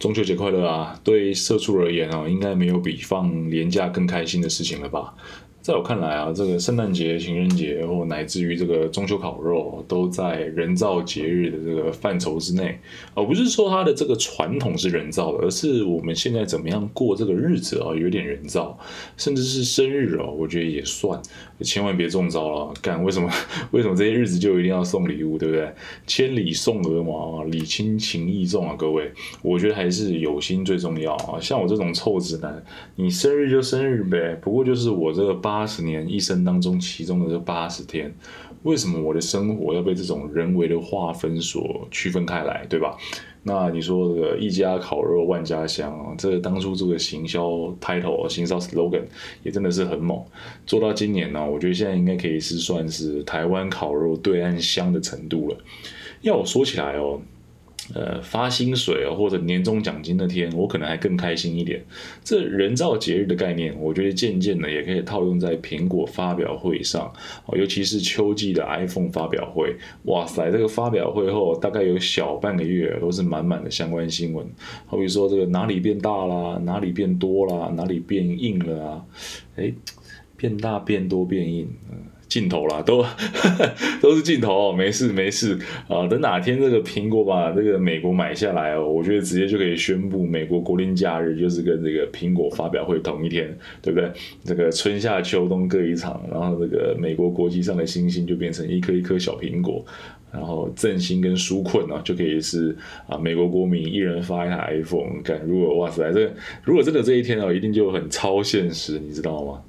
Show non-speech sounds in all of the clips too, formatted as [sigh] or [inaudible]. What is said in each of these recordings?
中秋节快乐啊！对社畜而言哦，应该没有比放年假更开心的事情了吧？在我看来啊，这个圣诞节、情人节，或乃至于这个中秋烤肉，都在人造节日的这个范畴之内。而不是说它的这个传统是人造的，而是我们现在怎么样过这个日子啊，有点人造，甚至是生日哦，我觉得也算。千万别中招了，干为什么？[laughs] 为什么这些日子就一定要送礼物，对不对？千里送鹅毛啊，礼轻情意重啊，各位，我觉得还是有心最重要啊。像我这种臭直男，你生日就生日呗，不过就是我这个八八十年一生当中其中的这八十天，为什么我的生活要被这种人为的划分所区分开来，对吧？那你说这个一家烤肉万家香啊，这当初这个行销 title、行销 slogan 也真的是很猛，做到今年呢，我觉得现在应该可以是算是台湾烤肉对岸香的程度了。要我说起来哦。呃，发薪水哦，或者年终奖金那天，我可能还更开心一点。这人造节日的概念，我觉得渐渐的也可以套用在苹果发表会上，尤其是秋季的 iPhone 发表会。哇塞，这个发表会后大概有小半个月都是满满的相关新闻，好比说这个哪里变大啦，哪里变多啦，哪里变硬了啊？哎，变大、变多、变硬，镜头啦，都 [laughs] 都是镜头哦，没事没事啊。等哪天这个苹果把这个美国买下来哦，我觉得直接就可以宣布美国国定假日就是跟这个苹果发表会同一天，对不对？这个春夏秋冬各一场，然后这个美国国旗上的星星就变成一颗一颗小苹果，然后振兴跟纾困呢就可以是啊美国国民一人发一台 iPhone。感如果哇塞，这如果真的这一天哦，一定就很超现实，你知道吗？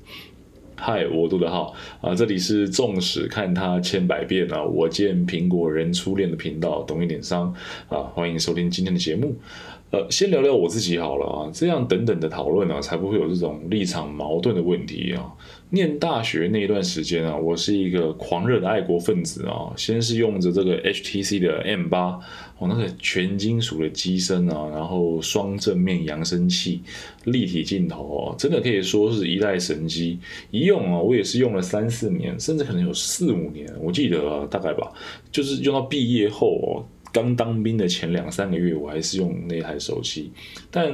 嗨，我杜德浩啊，这里是纵使看他千百遍啊，我见苹果人初恋的频道，懂一点商啊，欢迎收听今天的节目。呃，先聊聊我自己好了啊，这样等等的讨论呢，才不会有这种立场矛盾的问题啊。念大学那一段时间啊，我是一个狂热的爱国分子啊。先是用着这个 HTC 的 M 八，哦，那个全金属的机身啊，然后双正面扬声器，立体镜头哦，真的可以说是一代神机。一用啊，我也是用了三四年，甚至可能有四五年，我记得啊，大概吧，就是用到毕业后哦。刚当兵的前两三个月，我还是用那台手机，但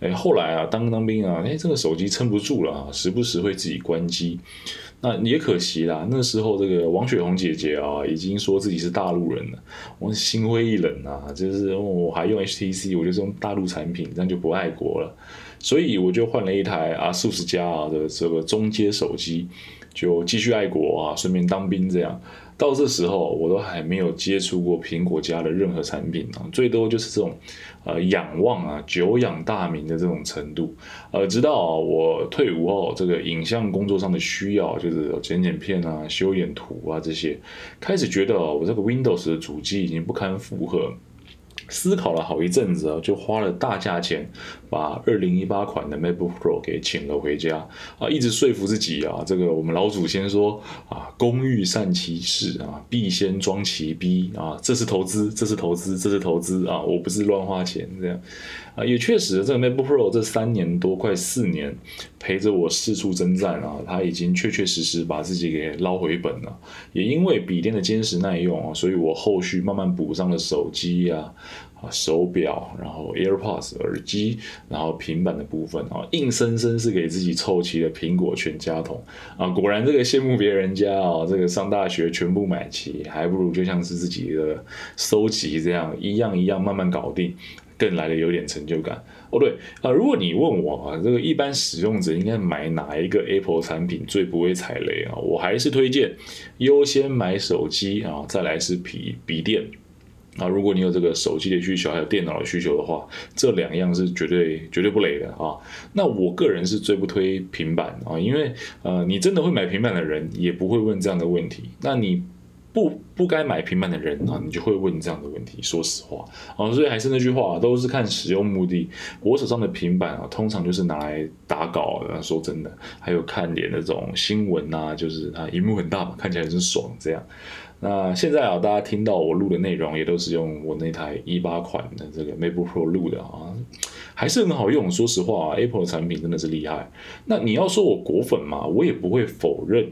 哎后来啊，当当兵啊，哎这个手机撑不住了啊，时不时会自己关机，那也可惜啦。那时候这个王雪红姐姐啊，已经说自己是大陆人了，我心灰意冷啊，就是我还用 HTC，我就用大陆产品，这样就不爱国了，所以我就换了一台啊数十加的这个中阶手机，就继续爱国啊，顺便当兵这样。到这时候，我都还没有接触过苹果家的任何产品啊，最多就是这种，呃，仰望啊，久仰大名的这种程度。呃，直到我退伍后，这个影像工作上的需要，就是剪剪片啊、修演图啊这些，开始觉得我这个 Windows 的主机已经不堪负荷。思考了好一阵子啊，就花了大价钱把二零一八款的 MacBook Pro 给请了回家啊，一直说服自己啊，这个我们老祖先说啊，工欲善其事啊，必先装其逼啊，这是投资，这是投资，这是投资啊，我不是乱花钱这样啊，也确实，这个 MacBook Pro 这三年多快四年陪着我四处征战啊，它已经确确实实把自己给捞回本了，也因为笔电的坚实耐用啊，所以我后续慢慢补上了手机呀。啊，手表，然后 AirPods 耳机，然后平板的部分啊，硬生生是给自己凑齐了苹果全家桶啊！果然这个羡慕别人家啊，这个上大学全部买齐，还不如就像是自己的收集这样一样一样慢慢搞定，更来的有点成就感哦。对啊，如果你问我啊，这个一般使用者应该买哪一个 Apple 产品最不会踩雷啊？我还是推荐优先买手机啊，再来是笔笔电。啊，如果你有这个手机的需求，还有电脑的需求的话，这两样是绝对绝对不雷的啊。那我个人是最不推平板啊，因为呃，你真的会买平板的人也不会问这样的问题。那你不不该买平板的人啊，你就会问这样的问题。说实话啊，所以还是那句话，都是看使用目的。我手上的平板啊，通常就是拿来打稿的。说真的，还有看点那种新闻啊，就是啊荧幕很大嘛，看起来很爽这样。那现在啊，大家听到我录的内容也都是用我那台一八款的这个 MacBook Pro 录的啊，还是很好用。说实话，Apple 的产品真的是厉害。那你要说我果粉嘛，我也不会否认。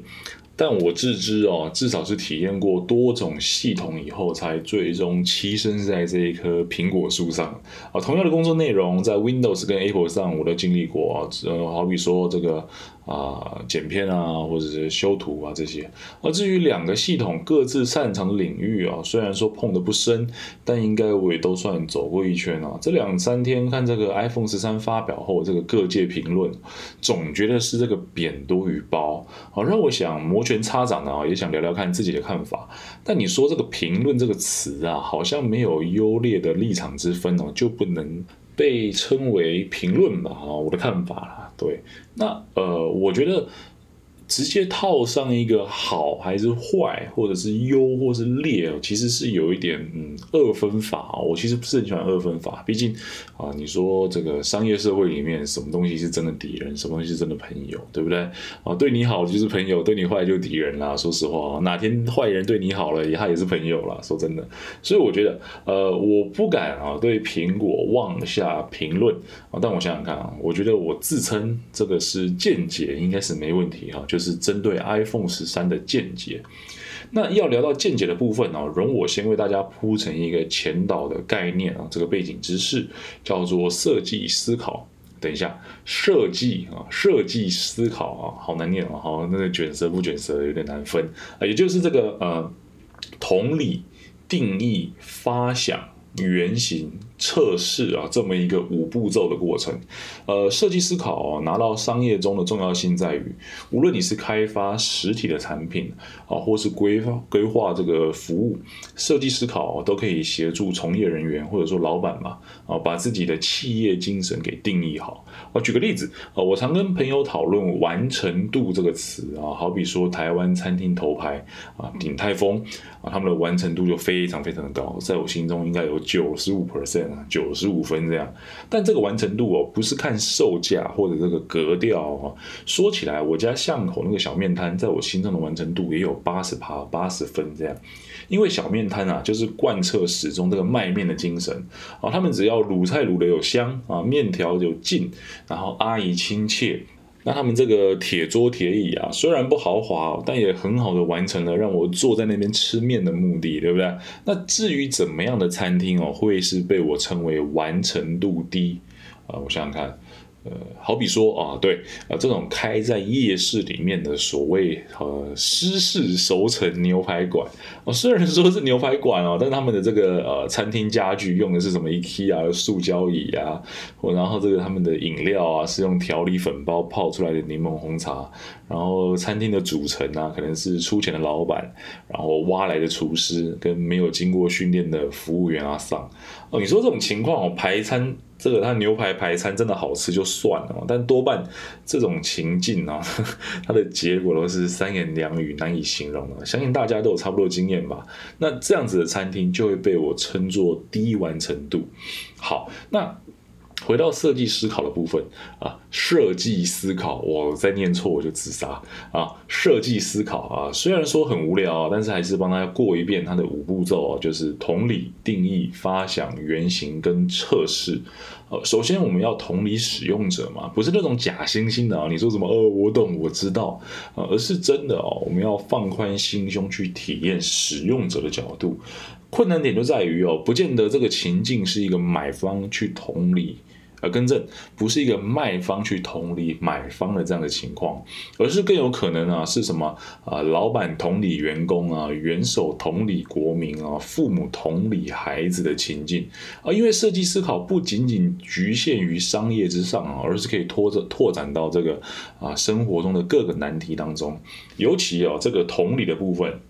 但我自知哦，至少是体验过多种系统以后，才最终栖身在这一棵苹果树上啊。同样的工作内容，在 Windows 跟 Apple 上我都经历过啊。呃，好比说这个。啊，剪片啊，或者是修图啊，这些。而至于两个系统各自擅长的领域啊，虽然说碰得不深，但应该我也都算走过一圈啊。这两三天看这个 iPhone 十三发表后，这个各界评论，总觉得是这个扁多于褒，好让我想摩拳擦掌的啊，也想聊聊看自己的看法。但你说这个评论这个词啊，好像没有优劣的立场之分哦，就不能被称为评论吧？啊，我的看法啦。对，那呃，我觉得。直接套上一个好还是坏，或者是优或是劣，其实是有一点嗯二分法。我其实不是很喜欢二分法，毕竟啊，你说这个商业社会里面什么东西是真的敌人，什么东西是真的朋友，对不对？啊，对你好就是朋友，对你坏就敌人啦。说实话，哪天坏人对你好了，他也是朋友啦。说真的，所以我觉得呃，我不敢啊对苹果妄下评论啊。但我想想看啊，我觉得我自称这个是见解，应该是没问题哈，就。就是针对 iPhone 十三的见解。那要聊到见解的部分呢，容我先为大家铺成一个前导的概念啊，这个背景知识叫做设计思考。等一下，设计啊，设计思考啊，好难念啊，好那个卷舌不卷舌有点难分啊，也就是这个呃，同理、定义、发想、原型。测试啊，这么一个五步骤的过程，呃，设计思考拿到商业中的重要性在于，无论你是开发实体的产品啊，或是规划规划这个服务，设计思考都可以协助从业人员或者说老板嘛，啊，把自己的企业精神给定义好。啊，举个例子啊，我常跟朋友讨论完成度这个词啊，好比说台湾餐厅头牌啊，鼎泰丰啊，他们的完成度就非常非常的高，在我心中应该有九十五 percent。九十五分这样，但这个完成度哦，不是看售价或者这个格调哦。说起来，我家巷口那个小面摊，在我心中的完成度也有八十趴八十分这样。因为小面摊啊，就是贯彻始终这个卖面的精神啊，他们只要卤菜卤的有香啊，面条有劲，然后阿姨亲切。那他们这个铁桌铁椅啊，虽然不豪华，但也很好的完成了让我坐在那边吃面的目的，对不对？那至于怎么样的餐厅哦，会是被我称为完成度低啊？我想想看。呃，好比说啊，对啊，这种开在夜市里面的所谓呃湿式熟成牛排馆，哦，[laughs] 虽然说是牛排馆哦，但他们的这个呃餐厅家具用的是什么 IKEA 塑胶椅啊，然后这个他们的饮料啊是用调理粉包泡出来的柠檬红茶，然后餐厅的组成啊可能是出钱的老板，然后挖来的厨师跟没有经过训练的服务员啊上，哦，你说这种情况哦，排餐。这个它牛排排餐真的好吃就算了，但多半这种情境啊，[laughs] 它的结果都是三言两语难以形容的。相信大家都有差不多经验吧？那这样子的餐厅就会被我称作低完成度。好，那。回到设计思考的部分啊，设计思考，我再念错我就自杀啊！设计思考啊，虽然说很无聊，但是还是帮大家过一遍它的五步骤啊，就是同理、定义、发想、原型跟测试。呃，首先我们要同理使用者嘛，不是那种假惺惺的啊，你说什么哦，我懂，我知道啊，而是真的哦，我们要放宽心胸去体验使用者的角度。困难点就在于哦，不见得这个情境是一个买方去同理。呃，更正不是一个卖方去同理买方的这样的情况，而是更有可能啊，是什么啊？老板同理员工啊，元首同理国民啊，父母同理孩子的情境啊。因为设计思考不仅仅局限于商业之上啊，而是可以拖着拓展到这个啊生活中的各个难题当中，尤其啊这个同理的部分。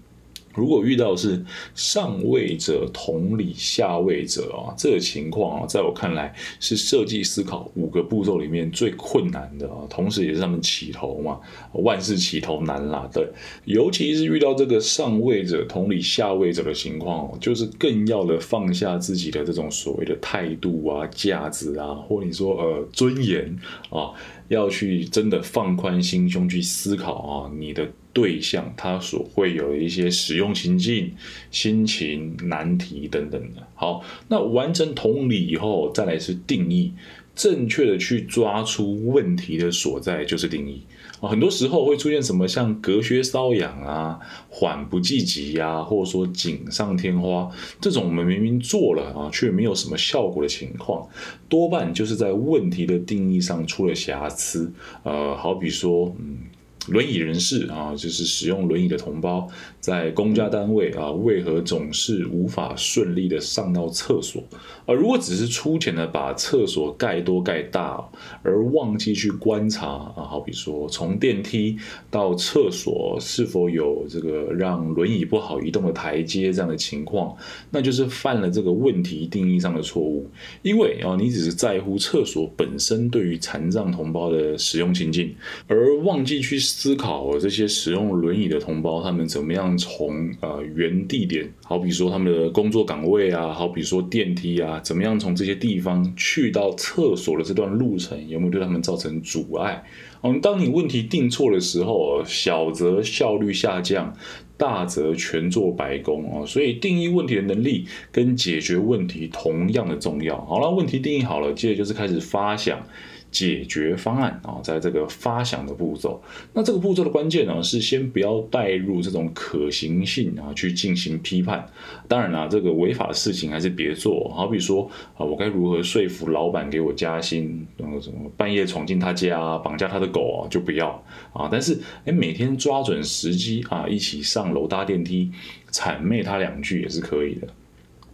如果遇到是上位者同理下位者啊，这个情况啊，在我看来是设计思考五个步骤里面最困难的啊，同时也是他们起头嘛，万事起头难啦。对，尤其是遇到这个上位者同理下位者的情况，就是更要的放下自己的这种所谓的态度啊、价值啊，或你说呃尊严啊，要去真的放宽心胸去思考啊，你的。对象他所会有一些使用情境、心情、难题等等的。好，那完成同理以后，再来是定义，正确的去抓出问题的所在就是定义。啊，很多时候会出现什么像隔靴搔痒啊、缓不济急呀，或者说锦上添花这种我们明明做了啊，却没有什么效果的情况，多半就是在问题的定义上出了瑕疵。呃，好比说，嗯。轮椅人士啊，就是使用轮椅的同胞，在公家单位啊，为何总是无法顺利的上到厕所？而如果只是粗浅的把厕所盖多盖大，而忘记去观察啊，好比说从电梯到厕所是否有这个让轮椅不好移动的台阶这样的情况，那就是犯了这个问题定义上的错误。因为啊，你只是在乎厕所本身对于残障同胞的使用情境，而忘记去。思考这些使用轮椅的同胞，他们怎么样从呃原地点，好比说他们的工作岗位啊，好比说电梯啊，怎么样从这些地方去到厕所的这段路程，有没有对他们造成阻碍？嗯，当你问题定错的时候，小则效率下降，大则全做白工啊。所以定义问题的能力跟解决问题同样的重要。好了，问题定义好了，接着就是开始发想。解决方案啊，在这个发想的步骤，那这个步骤的关键呢，是先不要带入这种可行性啊，去进行批判。当然啦，这个违法的事情还是别做。好比说啊，我该如何说服老板给我加薪？然后什么半夜闯进他家绑架他的狗啊，就不要啊。但是哎，每天抓准时机啊，一起上楼搭电梯，谄媚他两句也是可以的。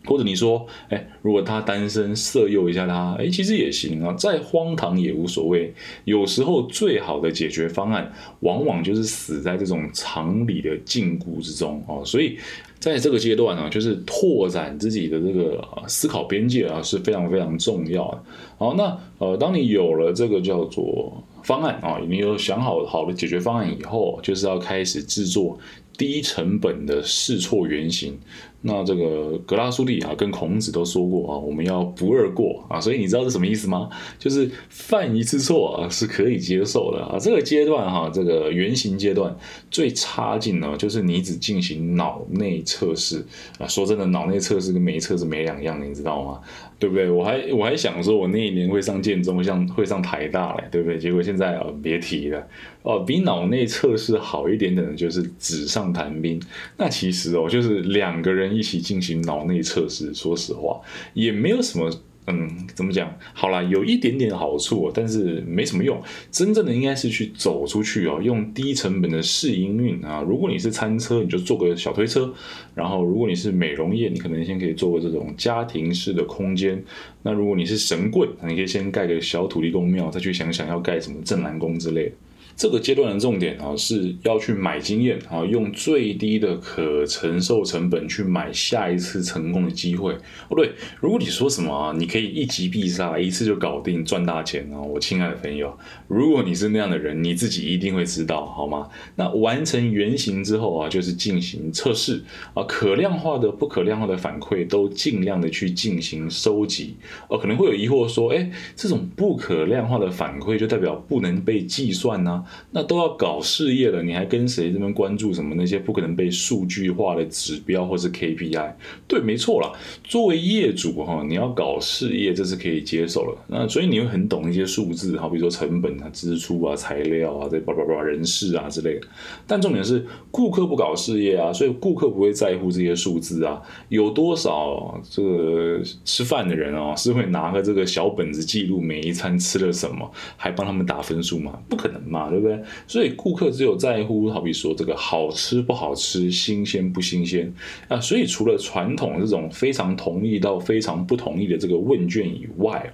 或者你说，哎，如果他单身，色诱一下他，哎，其实也行啊，再荒唐也无所谓。有时候最好的解决方案，往往就是死在这种常理的禁锢之中哦。所以在这个阶段呢，就是拓展自己的这个思考边界啊，是非常非常重要的。好，那呃，当你有了这个叫做方案啊，你有想好好的解决方案以后，就是要开始制作低成本的试错原型。那这个格拉苏蒂啊，跟孔子都说过啊，我们要不二过啊，所以你知道是什么意思吗？就是犯一次错啊是可以接受的啊。这个阶段哈，这个原型阶段最差劲呢，就是你只进行脑内测试啊。说真的，脑内测试跟没测试没两样，你知道吗？对不对？我还我还想说，我那一年会上建中，像会上台大嘞，对不对？结果现在啊，别提了哦，比脑内测试好一点点的就是纸上谈兵。那其实哦，就是两个人。一起进行脑内测试，说实话也没有什么，嗯，怎么讲？好啦，有一点点好处，但是没什么用。真正的应该是去走出去哦，用低成本的试营运啊。如果你是餐车，你就做个小推车；然后如果你是美容业，你可能先可以做个这种家庭式的空间。那如果你是神棍，你可以先盖个小土地公庙，再去想想要盖什么镇南宫之类的。这个阶段的重点啊，是要去买经验啊，用最低的可承受成本去买下一次成功的机会。哦，对，如果你说什么啊，你可以一击必杀，一次就搞定赚大钱啊，我亲爱的朋友，如果你是那样的人，你自己一定会知道，好吗？那完成原型之后啊，就是进行测试啊，可量化的、不可量化的反馈都尽量的去进行收集。哦，可能会有疑惑说，哎，这种不可量化的反馈就代表不能被计算呢？那都要搞事业了，你还跟谁这边关注什么那些不可能被数据化的指标或是 KPI？对，没错啦。作为业主哈，你要搞事业，这是可以接受了。那所以你会很懂一些数字，好比如说成本啊、支出啊、材料啊、这叭叭叭人事啊之类的。但重点是顾客不搞事业啊，所以顾客不会在乎这些数字啊。有多少这个吃饭的人哦，是会拿个这个小本子记录每一餐吃了什么，还帮他们打分数吗？不可能嘛。对不对？所以顾客只有在乎，好比说这个好吃不好吃，新鲜不新鲜啊。所以除了传统这种非常同意到非常不同意的这个问卷以外。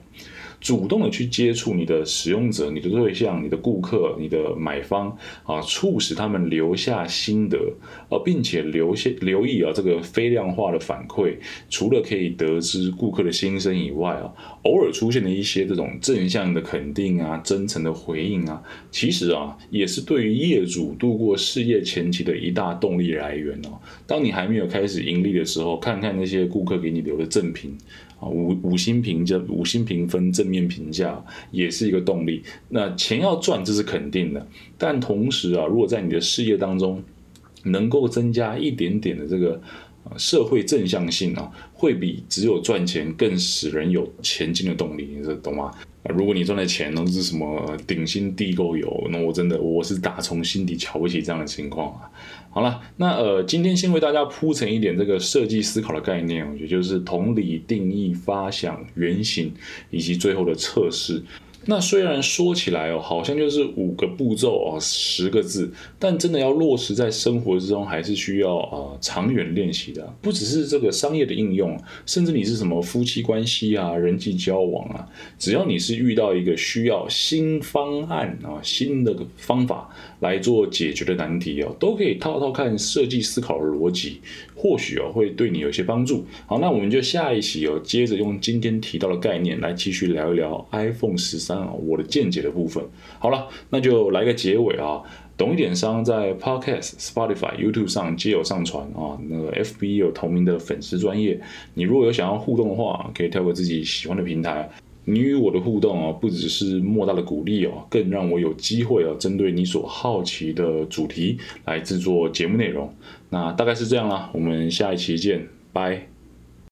主动的去接触你的使用者、你的对象、你的顾客、你的买方啊，促使他们留下心得，啊并且留下留意啊这个非量化的反馈，除了可以得知顾客的心声以外啊，偶尔出现的一些这种正向的肯定啊、真诚的回应啊，其实啊，也是对于业主度过事业前期的一大动力来源哦。当你还没有开始盈利的时候，看看那些顾客给你留的赠品啊，五五星评价、五星评分、正面评价，也是一个动力。那钱要赚，这是肯定的。但同时啊，如果在你的事业当中能够增加一点点的这个社会正向性啊，会比只有赚钱更使人有前进的动力。你这懂吗？如果你赚的钱都是什么顶薪地沟油，那我真的我是打从心底瞧不起这样的情况啊。好了，那呃，今天先为大家铺成一点这个设计思考的概念，我觉得就是同理、定义、发想、原型以及最后的测试。那虽然说起来哦，好像就是五个步骤哦，十个字，但真的要落实在生活之中，还是需要呃长远练习的。不只是这个商业的应用，甚至你是什么夫妻关系啊、人际交往啊，只要你是遇到一个需要新方案啊、新的方法来做解决的难题哦，都可以套套看设计思考的逻辑，或许哦会对你有些帮助。好，那我们就下一期哦，接着用今天提到的概念来继续聊一聊 iPhone 十。我的见解的部分，好了，那就来个结尾啊。懂一点商在 Podcast、Spotify、YouTube 上皆有上传啊。那个 FB 有同名的粉丝专业，你如果有想要互动的话，可以跳过自己喜欢的平台。你与我的互动啊，不只是莫大的鼓励哦，更让我有机会啊，针对你所好奇的主题来制作节目内容。那大概是这样啦，我们下一期见，拜。